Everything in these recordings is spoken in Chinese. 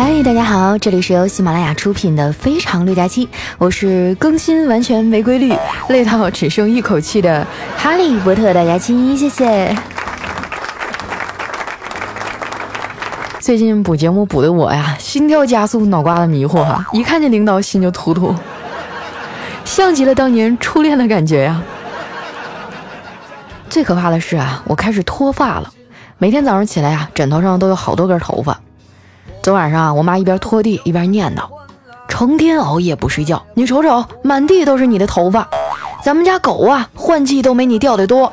嗨，大家好，这里是由喜马拉雅出品的《非常六加七》，我是更新完全没规律、累到只剩一口气的哈利波特大家亲，谢谢。最近补节目补的我呀，心跳加速，脑瓜子迷糊哈，一看见领导心就突突，像极了当年初恋的感觉呀。最可怕的是啊，我开始脱发了，每天早上起来啊，枕头上都有好多根头发。昨晚上啊，我妈一边拖地一边念叨：“成天熬夜不睡觉，你瞅瞅，满地都是你的头发。咱们家狗啊，换季都没你掉的多。”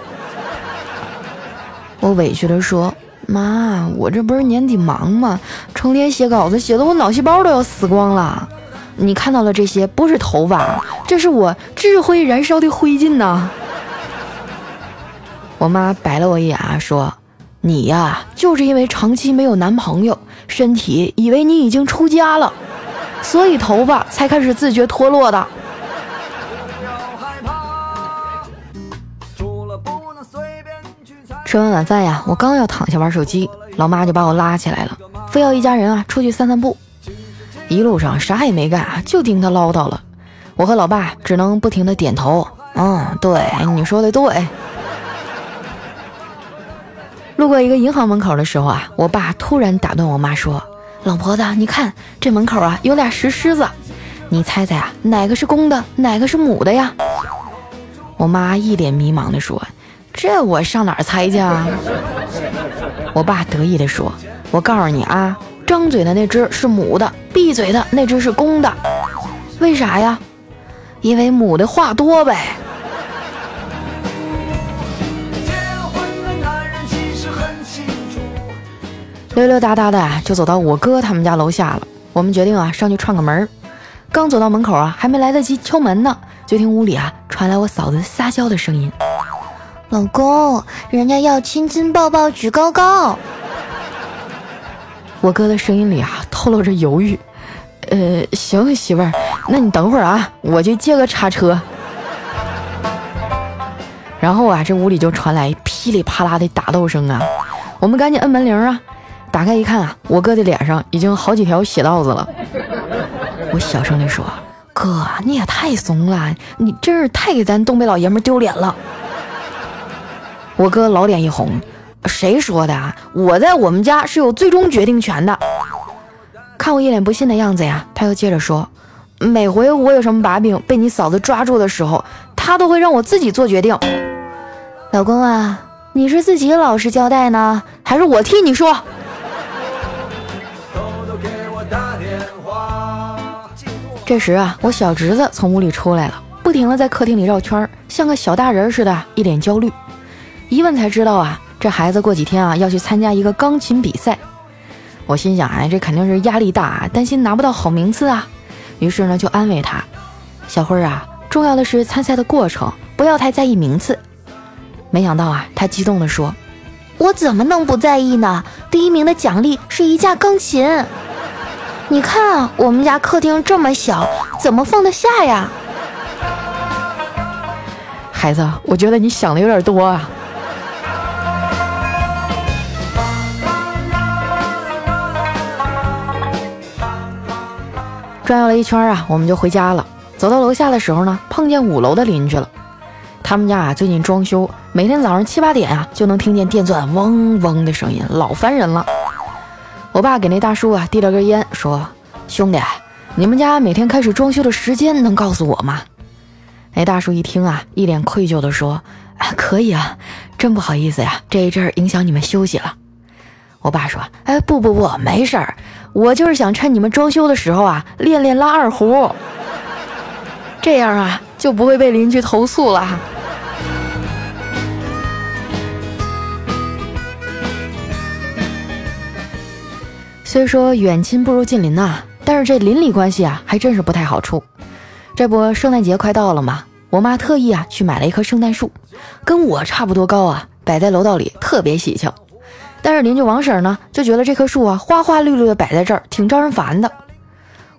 我委屈地说：“妈，我这不是年底忙吗？成天写稿子，写的我脑细胞都要死光了。你看到的这些不是头发，这是我智慧燃烧的灰烬呐。”我妈白了我一眼啊，说：“你呀，就是因为长期没有男朋友。”身体以为你已经出家了，所以头发才开始自觉脱落的。吃完晚饭呀，我刚要躺下玩手机，老妈就把我拉起来了，非要一家人啊出去散散步。一路上啥也没干，就听她唠叨了。我和老爸只能不停的点头，嗯，对，你说的对。路过一个银行门口的时候啊，我爸突然打断我妈说：“老婆子，你看这门口啊有俩石狮子，你猜猜啊哪个是公的，哪个是母的呀？”我妈一脸迷茫地说：“这我上哪儿猜去啊？”我爸得意地说：“我告诉你啊，张嘴的那只是母的，闭嘴的那只是公的。为啥呀？因为母的话多呗。”溜溜达达的就走到我哥他们家楼下了。我们决定啊上去串个门。刚走到门口啊，还没来得及敲门呢，就听屋里啊传来我嫂子撒娇的声音：“老公，人家要亲亲抱抱举高高。”我哥的声音里啊透露着犹豫：“呃，行，媳妇儿，那你等会儿啊，我去借个叉车。”然后啊，这屋里就传来噼里啪啦的打斗声啊，我们赶紧摁门铃啊。打开一看啊，我哥的脸上已经好几条血道子了。我小声地说：“哥，你也太怂了，你真是太给咱东北老爷们丢脸了。”我哥老脸一红：“谁说的啊？我在我们家是有最终决定权的。”看我一脸不信的样子呀，他又接着说：“每回我有什么把柄被你嫂子抓住的时候，他都会让我自己做决定。”老公啊，你是自己老实交代呢，还是我替你说？这时啊，我小侄子从屋里出来了，不停的在客厅里绕圈，像个小大人似的，一脸焦虑。一问才知道啊，这孩子过几天啊要去参加一个钢琴比赛。我心想，哎，这肯定是压力大，担心拿不到好名次啊。于是呢，就安慰他：“小辉啊，重要的是参赛的过程，不要太在意名次。”没想到啊，他激动地说：“我怎么能不在意呢？第一名的奖励是一架钢琴。”你看，我们家客厅这么小，怎么放得下呀？孩子，我觉得你想的有点多啊。转悠了一圈啊，我们就回家了。走到楼下的时候呢，碰见五楼的邻居了。他们家啊最近装修，每天早上七八点啊就能听见电钻嗡嗡的声音，老烦人了。我爸给那大叔啊递了根烟，说：“兄弟，你们家每天开始装修的时间能告诉我吗？”那大叔一听啊，一脸愧疚地说：“可以啊，真不好意思呀，这一阵儿影响你们休息了。”我爸说：“哎，不不不，没事儿，我就是想趁你们装修的时候啊，练练拉二胡，这样啊就不会被邻居投诉了。”虽说远亲不如近邻呐，但是这邻里关系啊，还真是不太好处。这不，圣诞节快到了嘛，我妈特意啊去买了一棵圣诞树，跟我差不多高啊，摆在楼道里特别喜庆。但是邻居王婶呢，就觉得这棵树啊花花绿绿的摆在这儿挺招人烦的。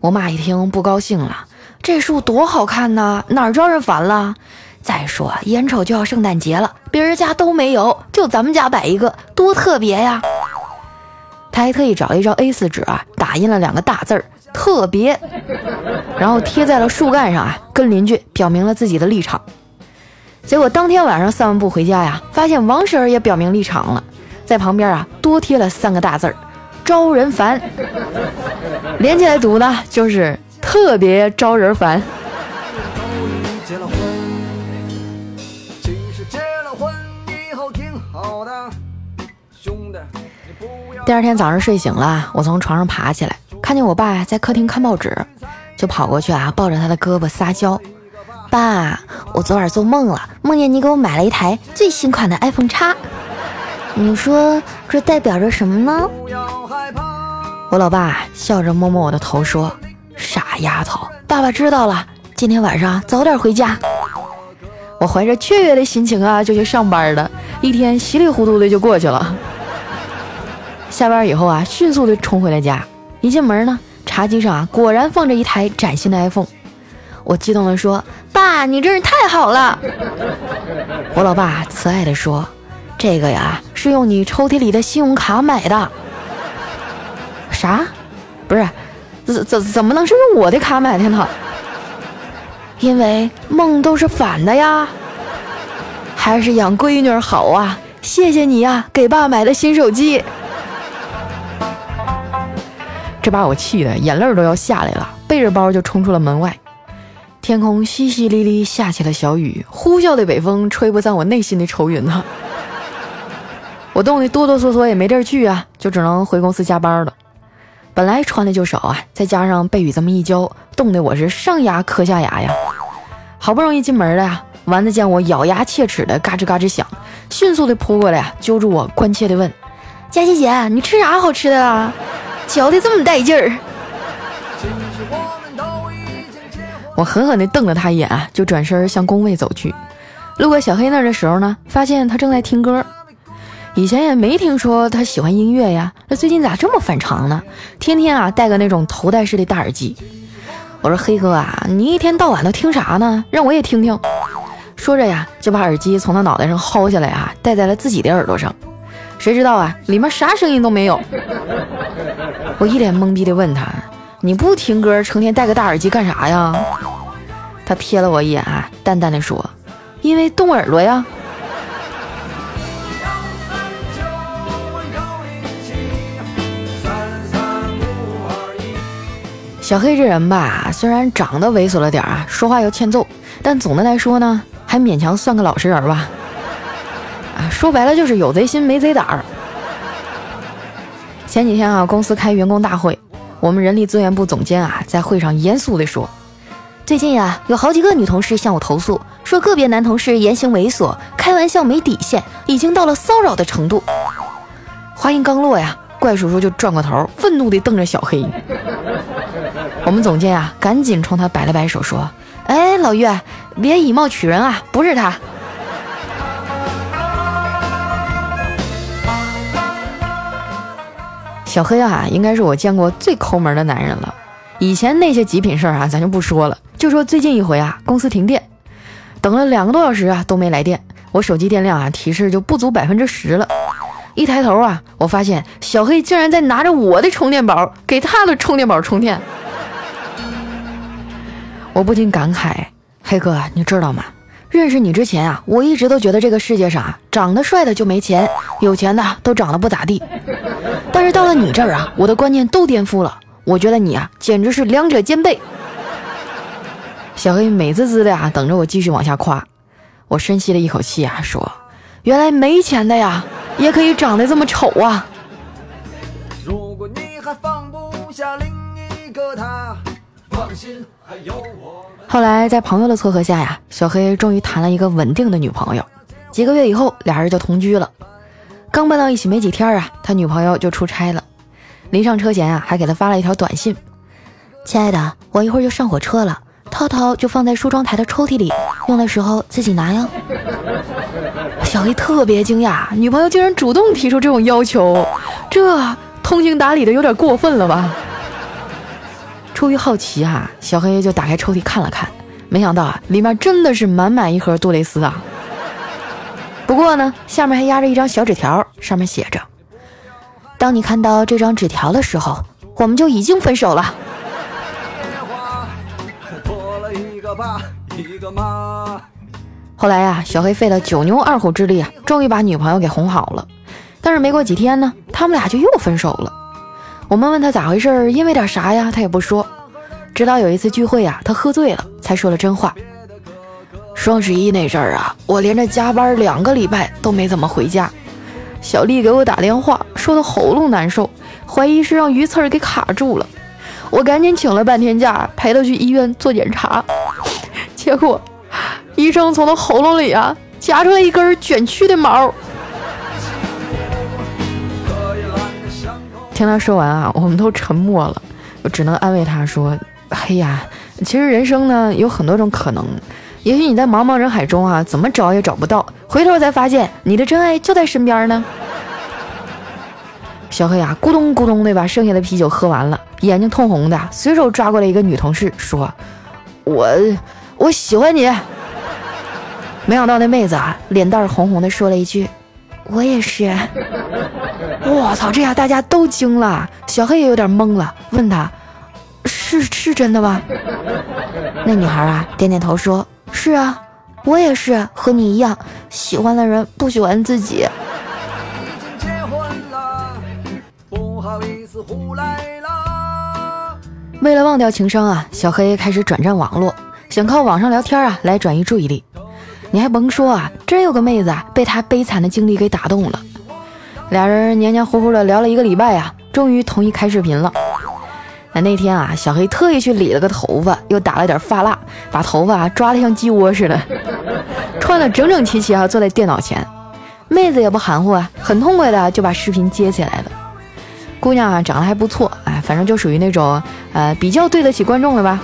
我妈一听不高兴了，这树多好看呐，哪儿招人烦了？再说眼瞅就要圣诞节了，别人家都没有，就咱们家摆一个，多特别呀！他还特意找了一张 A4 纸啊，打印了两个大字儿“特别”，然后贴在了树干上啊，跟邻居表明了自己的立场。结果当天晚上散完步回家呀，发现王婶儿也表明立场了，在旁边啊多贴了三个大字儿“招人烦”，连起来读呢就是“特别招人烦”。第二天早上睡醒了，我从床上爬起来，看见我爸在客厅看报纸，就跑过去啊，抱着他的胳膊撒娇：“爸，我昨晚做梦了，梦见你给我买了一台最新款的 iPhone 叉，你说这代表着什么呢？”我老爸笑着摸摸我的头说：“傻丫头，爸爸知道了，今天晚上早点回家。”我怀着雀跃的心情啊，就去上班了，一天稀里糊涂的就过去了。下班以后啊，迅速的冲回了家。一进门呢，茶几上啊，果然放着一台崭新的 iPhone。我激动的说：“爸，你真是太好了！”我老爸慈爱的说：“这个呀，是用你抽屉里的信用卡买的。”啥？不是，怎怎怎么能是用我的卡买的呢？因为梦都是反的呀。还是养闺女好啊！谢谢你呀，给爸买的新手机。这把我气的眼泪都要下来了，背着包就冲出了门外。天空淅淅沥沥下起了小雨，呼啸的北风吹不散我内心的愁云呐。我冻得哆哆嗦嗦也没地儿去啊，就只能回公司加班了。本来穿的就少啊，再加上被雨这么一浇，冻得我是上牙磕下牙呀。好不容易进门了呀，丸子见我咬牙切齿的嘎吱嘎吱响，迅速的扑过来呀，揪住我，关切的问：“佳琪姐，你吃啥好吃的啊？”嚼的这么带劲儿，我狠狠地瞪了他一眼，就转身向工位走去。路过小黑那儿的时候呢，发现他正在听歌。以前也没听说他喜欢音乐呀，那最近咋这么反常呢？天天啊戴个那种头戴式的大耳机。我说黑哥啊，你一天到晚都听啥呢？让我也听听。说着呀，就把耳机从他脑袋上薅下来啊，戴在了自己的耳朵上。谁知道啊，里面啥声音都没有。我一脸懵逼的问他：“你不听歌，成天戴个大耳机干啥呀？”他瞥了我一眼啊，淡淡的说：“因为冻耳朵呀。”小黑这人吧，虽然长得猥琐了点啊，说话又欠揍，但总的来说呢，还勉强算个老实人吧。说白了就是有贼心没贼胆儿。前几天啊，公司开员工大会，我们人力资源部总监啊在会上严肃地说：“最近呀，有好几个女同事向我投诉，说个别男同事言行猥琐，开玩笑没底线，已经到了骚扰的程度。”话音刚落呀，怪叔叔就转过头，愤怒地瞪着小黑。我们总监啊，赶紧冲他摆了摆手，说：“哎，老岳，别以貌取人啊，不是他。”小黑啊，应该是我见过最抠门的男人了。以前那些极品事儿啊，咱就不说了。就说最近一回啊，公司停电，等了两个多小时啊，都没来电。我手机电量啊，提示就不足百分之十了。一抬头啊，我发现小黑竟然在拿着我的充电宝给他的充电宝充电。我不禁感慨，黑哥，你知道吗？认识你之前啊，我一直都觉得这个世界上啊，长得帅的就没钱，有钱的都长得不咋地。但是到了你这儿啊，我的观念都颠覆了。我觉得你啊，简直是两者兼备。小黑美滋滋的啊，等着我继续往下夸。我深吸了一口气啊，说：“原来没钱的呀，也可以长得这么丑啊。”如果你还放不下另一个他，放心，还有我。后来在朋友的撮合下呀，小黑终于谈了一个稳定的女朋友。几个月以后，俩人就同居了。刚搬到一起没几天啊，他女朋友就出差了。临上车前啊，还给他发了一条短信：“亲爱的，我一会儿就上火车了，套套就放在梳妆台的抽屉里，用的时候自己拿呀。”小黑特别惊讶，女朋友竟然主动提出这种要求，这通情达理的有点过分了吧？出于好奇哈，小黑就打开抽屉看了看，没想到啊，里面真的是满满一盒杜蕾斯啊。不过呢，下面还压着一张小纸条，上面写着：“当你看到这张纸条的时候，我们就已经分手了。后来呀，小黑费了九牛二虎之力啊，终于把女朋友给哄好了。但是没过几天呢，他们俩就又分手了。我们问他咋回事，因为点啥呀？他也不说。直到有一次聚会啊，他喝醉了，才说了真话。双十一那阵儿啊，我连着加班两个礼拜都没怎么回家。小丽给我打电话，说她喉咙难受，怀疑是让鱼刺儿给卡住了。我赶紧请了半天假，陪她去医院做检查。结果，医生从她喉咙里啊夹出来一根卷曲的毛。听他说完啊，我们都沉默了。我只能安慰他说：“哎呀，其实人生呢有很多种可能，也许你在茫茫人海中啊，怎么找也找不到，回头才发现你的真爱就在身边呢。”小黑啊，咕咚咕咚的把剩下的啤酒喝完了，眼睛通红的，随手抓过来一个女同事说：“我我喜欢你。”没想到那妹子啊，脸蛋红红的说了一句：“我也是。”我操，这下大家都惊了，小黑也有点懵了，问他：“是是真的吗？”那女孩啊，点点头说：“是啊，我也是和你一样，喜欢的人不喜欢自己。”为了忘掉情伤啊，小黑开始转战网络，想靠网上聊天啊来转移注意力。你还甭说啊，真有个妹子啊被他悲惨的经历给打动了。俩人黏黏糊糊的聊了一个礼拜呀，终于同意开视频了。那天啊，小黑特意去理了个头发，又打了点发蜡，把头发抓得像鸡窝似的，穿的整整齐齐啊，坐在电脑前。妹子也不含糊啊，很痛快的就把视频接起来了。姑娘啊，长得还不错，哎，反正就属于那种呃比较对得起观众的吧。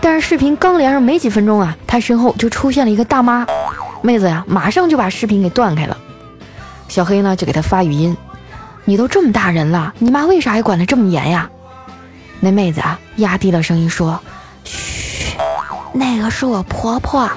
但是视频刚连上没几分钟啊，她身后就出现了一个大妈，妹子呀，马上就把视频给断开了。小黑呢就给他发语音：“你都这么大人了，你妈为啥还管得这么严呀？”那妹子啊压低了声音说：“嘘，那个是我婆婆。”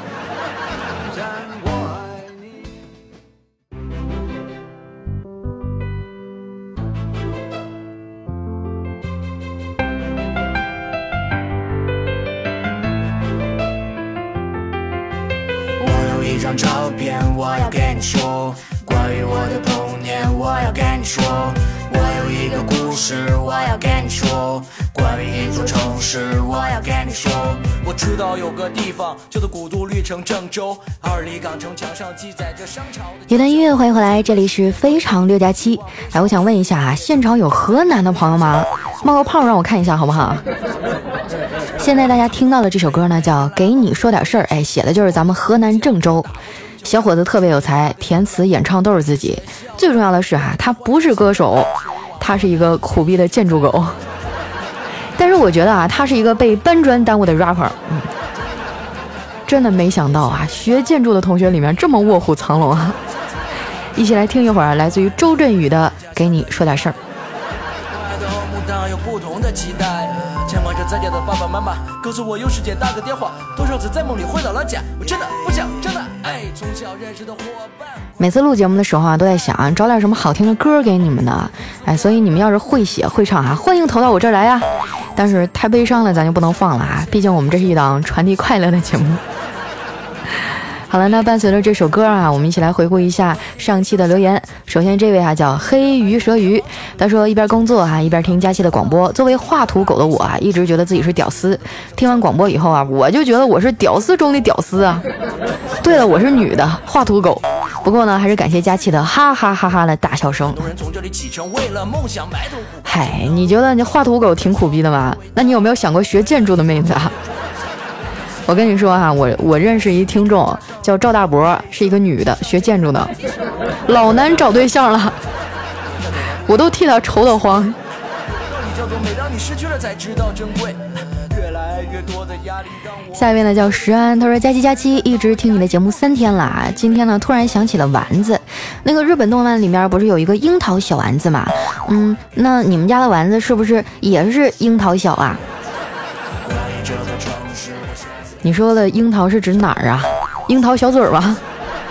我有一张照片，我要给你说。关于我的童年，我要跟你说。我有一个故事，我要跟你说。关于一座城市，我要跟你说。我知道有个地方叫做古都绿城郑州，二里岗城墙上记载着商朝的。一段音乐，欢迎回来，这里是非常六加七。哎，我想问一下啊，现场有河南的朋友吗？冒个泡让我看一下好不好？现在大家听到的这首歌呢，叫《给你说点事儿》，哎，写的就是咱们河南郑州。小伙子特别有才，填词演唱都是自己。最重要的是哈，他不是歌手，他是一个苦逼的建筑狗。但是我觉得啊，他是一个被搬砖耽误的 rapper。嗯，真的没想到啊，学建筑的同学里面这么卧虎藏龙啊！一起来听一会儿来自于周振宇的《给你说点事儿》。牵着在家的爸爸妈妈，告诉我有时间打个电话。多少次在梦里回到了家，我真的不想长大。哎，从小认识的伙伴。每次录节目的时候啊，都在想找点什么好听的歌给你们呢。哎，所以你们要是会写会唱啊，欢迎投到我这儿来呀。但是太悲伤了，咱就不能放了啊，毕竟我们这是一档传递快乐的节目。好了，那伴随着这首歌啊，我们一起来回顾一下上期的留言。首先这位啊叫黑鱼蛇鱼，他说一边工作啊一边听佳期的广播。作为画图狗的我啊，一直觉得自己是屌丝。听完广播以后啊，我就觉得我是屌丝中的屌丝啊。对了，我是女的画图狗。不过呢，还是感谢佳期的哈哈哈哈的大笑声。嗨，你觉得你画图狗挺苦逼的吗？那你有没有想过学建筑的妹子啊？我跟你说哈，我我认识一听众叫赵大伯，是一个女的，学建筑的，老难找对象了，我都替她愁得慌。下一位呢叫石安，他说佳期佳期一直听你的节目三天了啊，今天呢突然想起了丸子，那个日本动漫里面不是有一个樱桃小丸子吗？嗯，那你们家的丸子是不是也是樱桃小啊？你说的樱桃是指哪儿啊？樱桃小嘴儿吧？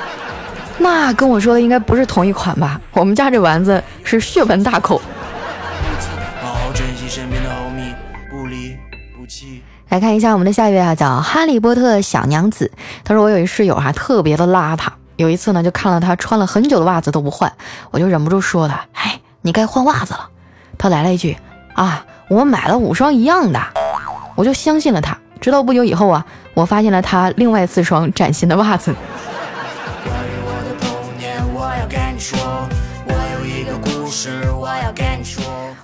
那跟我说的应该不是同一款吧？我们家这丸子是血盆大口。来看一下我们的下一位啊，叫哈利波特小娘子。他说我有一室友哈、特别的邋遢，有一次呢就看了他穿了很久的袜子都不换，我就忍不住说他，哎，你该换袜子了。他来了一句啊，我买了五双一样的，我就相信了他。直到不久以后啊，我发现了他另外四双崭新的袜子。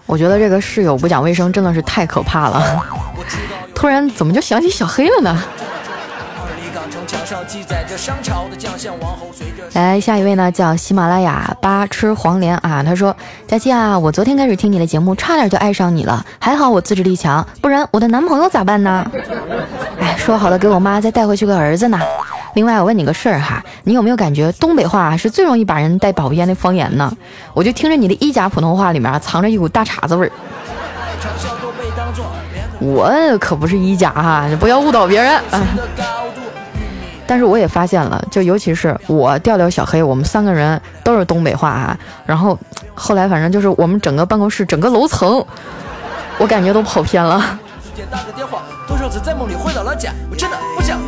我觉得这个室友不讲卫生真的是太可怕了。突然怎么就想起小黑了呢？墙上记载着商朝的将相王侯，随着来，下一位呢叫喜马拉雅八吃黄连啊，他说：佳期啊，我昨天开始听你的节目，差点就爱上你了，还好我自制力强，不然我的男朋友咋办呢？哎，说好了给我妈再带回去个儿子呢。另外，我问你个事儿哈，你有没有感觉东北话是最容易把人带跑偏的方言呢？我就听着你的一甲普通话里面啊藏着一股大碴子味儿。我可不是一甲哈，你不要误导别人。啊的高度。但是我也发现了，就尤其是我调调小黑，我们三个人都是东北话啊。然后后来反正就是我们整个办公室整个楼层，我感觉都跑偏了。多少次在梦里回到了家，我真的不想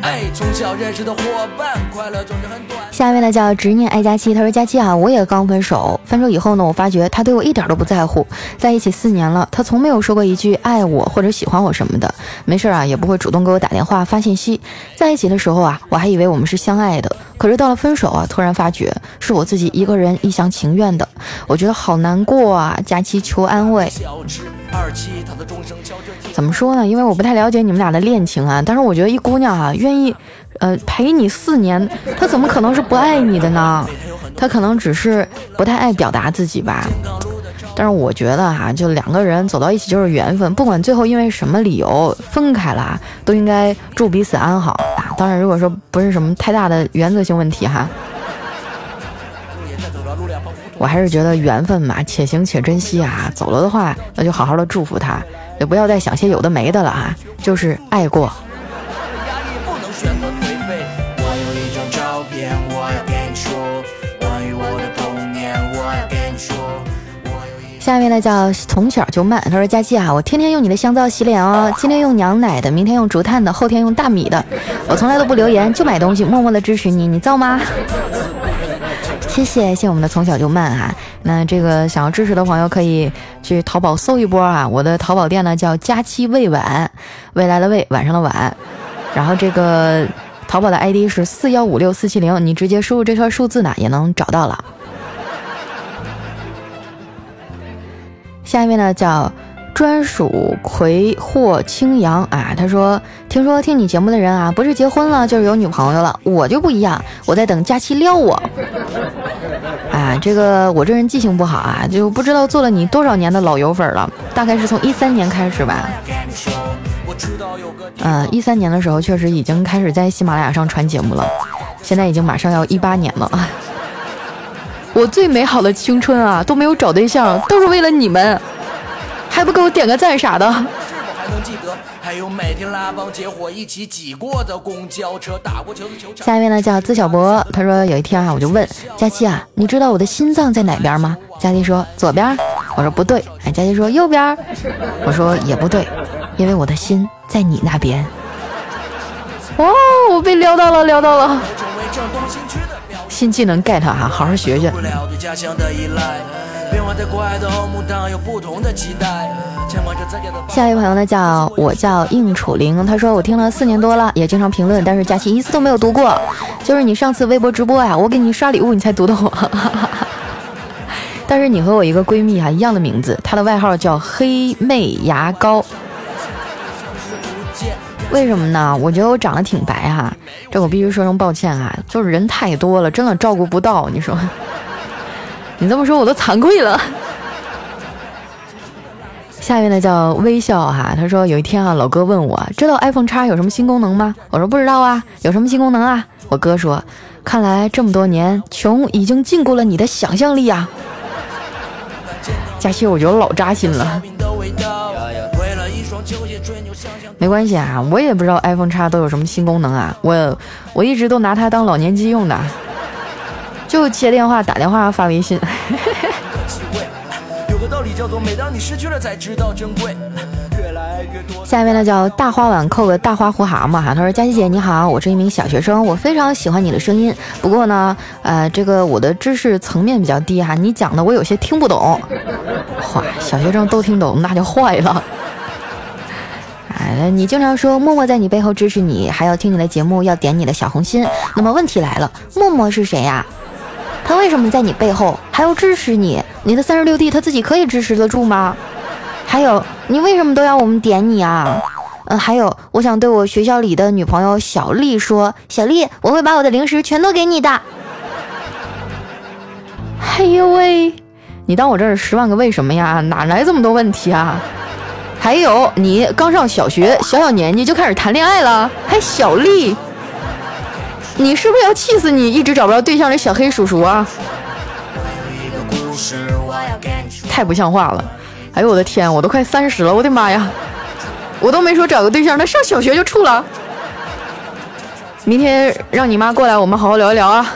真的爱。从小认识的伙伴，快乐总是很短。下一位呢叫执念爱佳期，他说佳期啊，我也刚分手，分手以后呢，我发觉他对我一点都不在乎，在一起四年了，他从没有说过一句爱我或者喜欢我什么的，没事啊也不会主动给我打电话发信息。在一起的时候啊，我还以为我们是相爱的，可是到了分手啊，突然发觉是我自己一个人一厢情愿的，我觉得好难过啊，佳期求安慰。怎么说呢？因为我不太了解你们俩的恋情啊，但是我觉得一姑娘啊，愿愿意，呃，陪你四年，他怎么可能是不爱你的呢？他可能只是不太爱表达自己吧。但是我觉得哈、就两个人走到一起就是缘分，不管最后因为什么理由分开了，都应该祝彼此安好啊。当然，如果说不是什么太大的原则性问题哈，我还是觉得缘分嘛，且行且珍惜啊。走了的话，那就好好的祝福他，也不要再想些有的没的了啊。就是爱过。下面呢叫从小就慢，他说佳期啊，我天天用你的香皂洗脸哦，今天用羊奶的，明天用竹炭的，后天用大米的，我从来都不留言，就买东西，默默的支持你，你造吗？谢谢谢谢我们的从小就慢哈、那这个想要支持的朋友可以去淘宝搜一波啊，我的淘宝店呢叫佳期未晚，未来的未，晚上的晚，然后这个淘宝的 ID 是四幺五六四七零，你直接输入这串数字呢也能找到了。下一位呢叫专属葵获青阳啊，他说听说听你节目的人啊，不是结婚了就是有女朋友了，我就不一样，我在等佳期撩我。啊，这个我这人记性不好啊，就不知道做了你多少年的老油粉了，大概是从一三年开始吧。嗯，一三年的时候确实已经开始在喜马拉雅上传节目了，现在已经马上要一八年了。我最美好的青春啊，都没有找对象，都是为了你们，还不给我点个赞啥的。是否还能记得？还有每天拉帮结伙一起挤过的公交车，打过球的球场。下一位呢叫资小博，他说有一天啊，我就问佳期啊，你知道我的心脏在哪边吗？佳期说左边，我说不对，哎，佳期说右边，我说也不对，因为我的心在你那边。哦，我被撩到了，撩到了。新技能 get 哈、好好学学。下一位朋友呢叫我叫应楚玲，他说我听了四年多了，也经常评论，但是佳期一次都没有读过。就是你上次微博直播呀、我给你刷礼物，你才读的我。但是你和我一个闺蜜哈、一样的名字，她的外号叫黑妹牙膏。为什么呢？我觉得我长得挺白哈、这我必须说声抱歉啊，就是人太多了，真的照顾不到。你说，你这么说我都惭愧了。下一位呢叫微笑哈，他说有一天啊，老哥问我知道 iPhone 叉有什么新功能吗？我说不知道啊，有什么新功能啊？我哥说，看来这么多年穷已经禁锢了你的想象力啊。佳期，我觉得老扎心了。没关系啊，我也不知道 iPhone 叉都有什么新功能啊，我我一直都拿它当老年机用的。就接电话、打电话、发微信。有个道理叫做，每当你失去了，才知道珍贵。下一位呢叫大花碗扣个大花胡蛤蟆哈，他说佳琪姐你好，我是一名小学生，我非常喜欢你的声音，不过呢，呃，这个我的知识层面比较低哈，你讲的我有些听不懂。哇，小学生都听懂那就坏了。哎，你经常说默默在你背后支持你，还要听你的节目，要点你的小红心。那么问题来了，默默是谁呀？他为什么在你背后还要支持你？你的三十六弟他自己可以支持得住吗？还有，你为什么都要我们点你啊？嗯，还有，我想对我学校里的女朋友小丽说，小丽，我会把我的零食全都给你的。哎呦喂，你当我这是十万个为什么呀？哪来这么多问题啊？还有，你刚上小学，小小年纪就开始谈恋爱了，还小丽，你是不是要气死你一直找不着对象的小黑叔叔啊？太不像话了！哎呦我的天，我都快三十了，我的妈呀！我都没说找个对象，他上小学就处了。明天让你妈过来，我们好好聊一聊啊。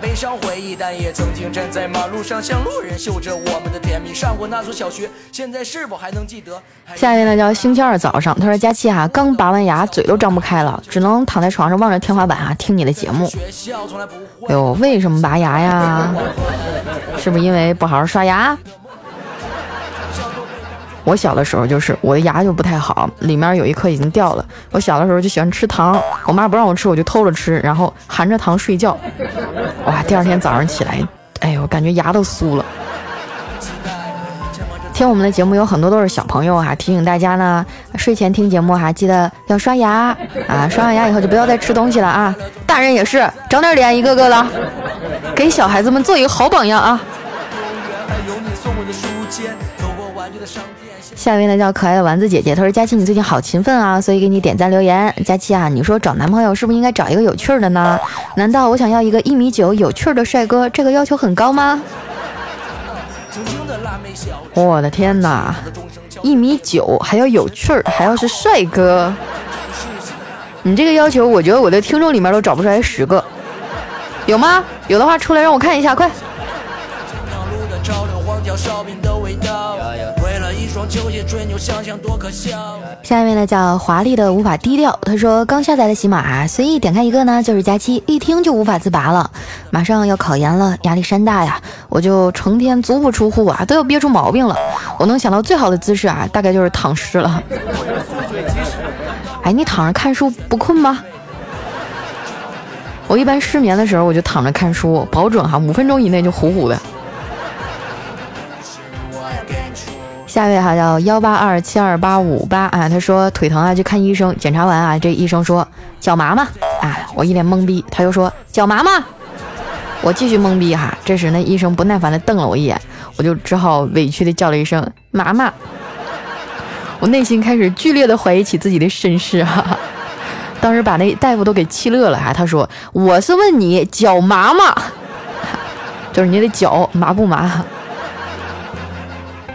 悲伤回忆，但也曾经站在马路上向路人秀着我们的甜蜜。上过那所小学，现在是否还能记得？下一位呢叫星期二早上，他说佳琪啊，刚拔完牙，嘴都张不开了，只能躺在床上望着天花板啊，听你的节目。哎呦，为什么拔牙呀？是不是因为不好好刷牙？我小的时候就是我的牙就不太好，里面有一颗已经掉了。我小的时候就喜欢吃糖，我妈不让我吃，我就偷着吃，然后含着糖睡觉。哇，第二天早上起来，哎呦，感觉牙都酥了。听我们的节目有很多都是小朋友哈，提醒大家呢，睡前听节目哈，记得要刷牙啊，刷完牙以后就不要再吃东西了啊。大人也是，长点脸，一个个的，给小孩子们做一个好榜样啊。下一位呢叫可爱的丸子姐姐，她说佳琪你最近好勤奋啊，所以给你点赞留言。佳琪啊，你说找男朋友是不是应该找一个有趣的呢？难道我想要一个一米九有趣的帅哥，这个要求很高吗？我的天哪，一米九还要有趣儿，还要是帅哥，你这个要求，我觉得我的听众里面都找不出来十个，有吗？有的话出来让我看一下，快。下一位呢叫华丽的无法低调，他说刚下载的喜马，随意点开一个呢就是佳期，一听就无法自拔了。马上要考研了，压力山大呀，我就成天足不出户啊，都要憋出毛病了。我能想到最好的姿势啊，大概就是躺尸了。哎，你躺着看书不困吗？我一般失眠的时候我就躺着看书，保准哈五分钟以内就呼呼的。下一位哈叫幺八二七二八五八啊，他说腿疼啊，去看医生，检查完啊，这医生说脚麻麻啊，我一脸懵逼，他又说脚麻麻，我继续懵逼哈。这时那医生不耐烦的瞪了我一眼，我就只好委屈的叫了一声麻麻，我内心开始剧烈的怀疑起自己的身世哈，当时把那大夫都给气乐了哈，他说我是问你脚麻麻，就是你的脚麻不麻？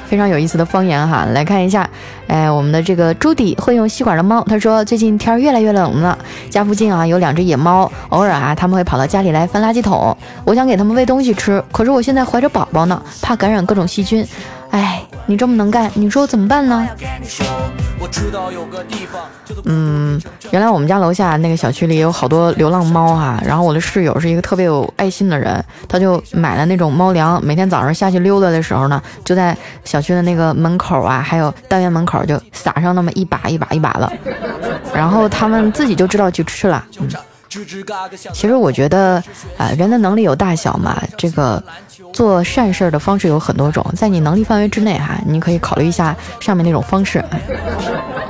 非常有意思的方言哈，来看一下，哎，我们的这个朱迪会用吸管的猫，他说最近天儿越来越冷了，家附近啊有两只野猫，偶尔啊他们会跑到家里来翻垃圾桶，我想给他们喂东西吃，可是我现在怀着宝宝呢，怕感染各种细菌，哎，你这么能干，你说我怎么办呢？嗯，原来我们家楼下那个小区里有好多流浪猫哈，然后我的室友是一个特别有爱心的人，他就买了那种猫粮，每天早上下去溜达的时候呢，就在小区的那个门口啊，还有单元门口就撒上那么一把一把一把的，然后他们自己就知道去吃了。其实我觉得啊，人的能力有大小嘛，这个做善事的方式有很多种，在你能力范围之内哈，你可以考虑一下上面那种方式。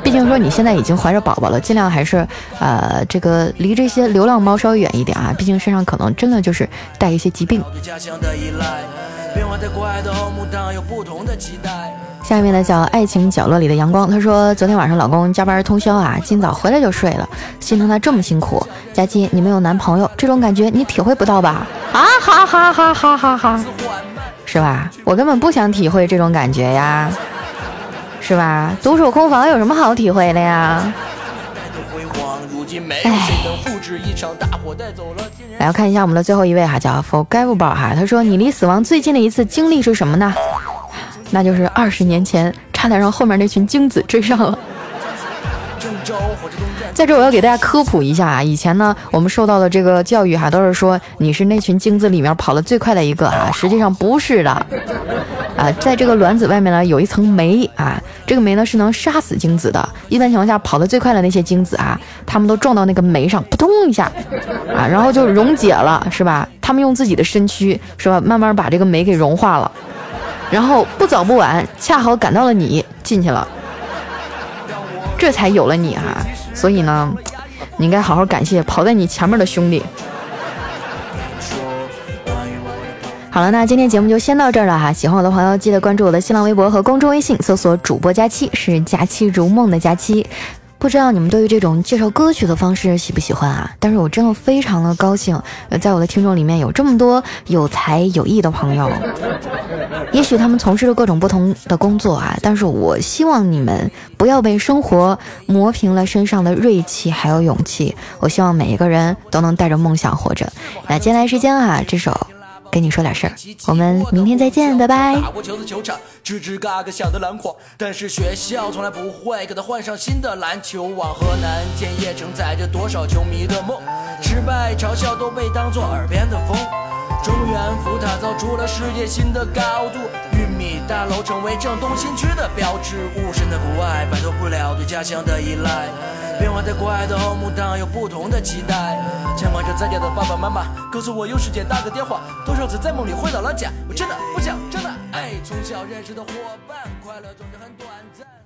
毕竟说你现在已经怀着宝宝了，尽量还是呃这个离这些流浪猫稍微远一点啊，毕竟身上可能真的就是带一些疾病。下面呢叫爱情角落里的阳光，他说昨天晚上老公加班通宵啊，今早回来就睡了，心疼他这么辛苦。佳琪，你没有男朋友，这种感觉你体会不到吧？啊哈哈哈哈哈哈，是吧？我根本不想体会这种感觉呀，是吧？独守空房有什么好体会的呀？今没有谁能复制一场大火带走了亲人。来，看一下我们的最后一位哈，叫 Forgettable 哈，他说你离死亡最近的一次经历是什么呢？那就是二十年前，差点让后面那群精子追上了。在这我要给大家科普一下啊，以前呢我们受到的这个教育哈，都是说你是那群精子里面跑得最快的一个啊，实际上不是的。啊，在这个卵子外面呢有一层酶啊，这个酶呢是能杀死精子的。一般情况下跑得最快的那些精子啊，他们都撞到那个酶上，扑通一下啊，然后就溶解了，是吧？他们用自己的身躯是吧，慢慢把这个酶给融化了，然后不早不晚，恰好赶到了你进去了，这才有了你啊。所以呢，你应该好好感谢跑在你前面的兄弟。好了，那今天节目就先到这儿了哈。喜欢我的朋友，记得关注我的新浪微博和公众微信，搜索“主播佳期”，是“佳期如梦”的佳期。不知道你们对于这种介绍歌曲的方式喜不喜欢啊？但是我真的非常的高兴，呃，在我的听众里面有这么多有才有艺的朋友。也许他们从事着各种不同的工作啊，但是我希望你们不要被生活磨平了身上的锐气还有勇气。我希望每一个人都能带着梦想活着。那接下来时间啊，这首。跟你说点事儿，我们明天再见，拜拜。打过球球场，吱吱嘎嘎响的篮筐，但是学校从来不会给他换上新的篮球网。河南建业承载着多少球迷的梦，失败嘲笑都被当作耳边的风。中原福塔造出了世界新的高度，米大楼成为郑东新区的标志物。身在国外，摆脱不了对家乡的依赖。变化太快的后母当有不同的期待。牵挂着在家的爸爸妈妈，告诉我有时间打个电话。多少次在梦里回到了家，我真的不想长大。哎，从小认识的伙伴，快乐总是很短暂。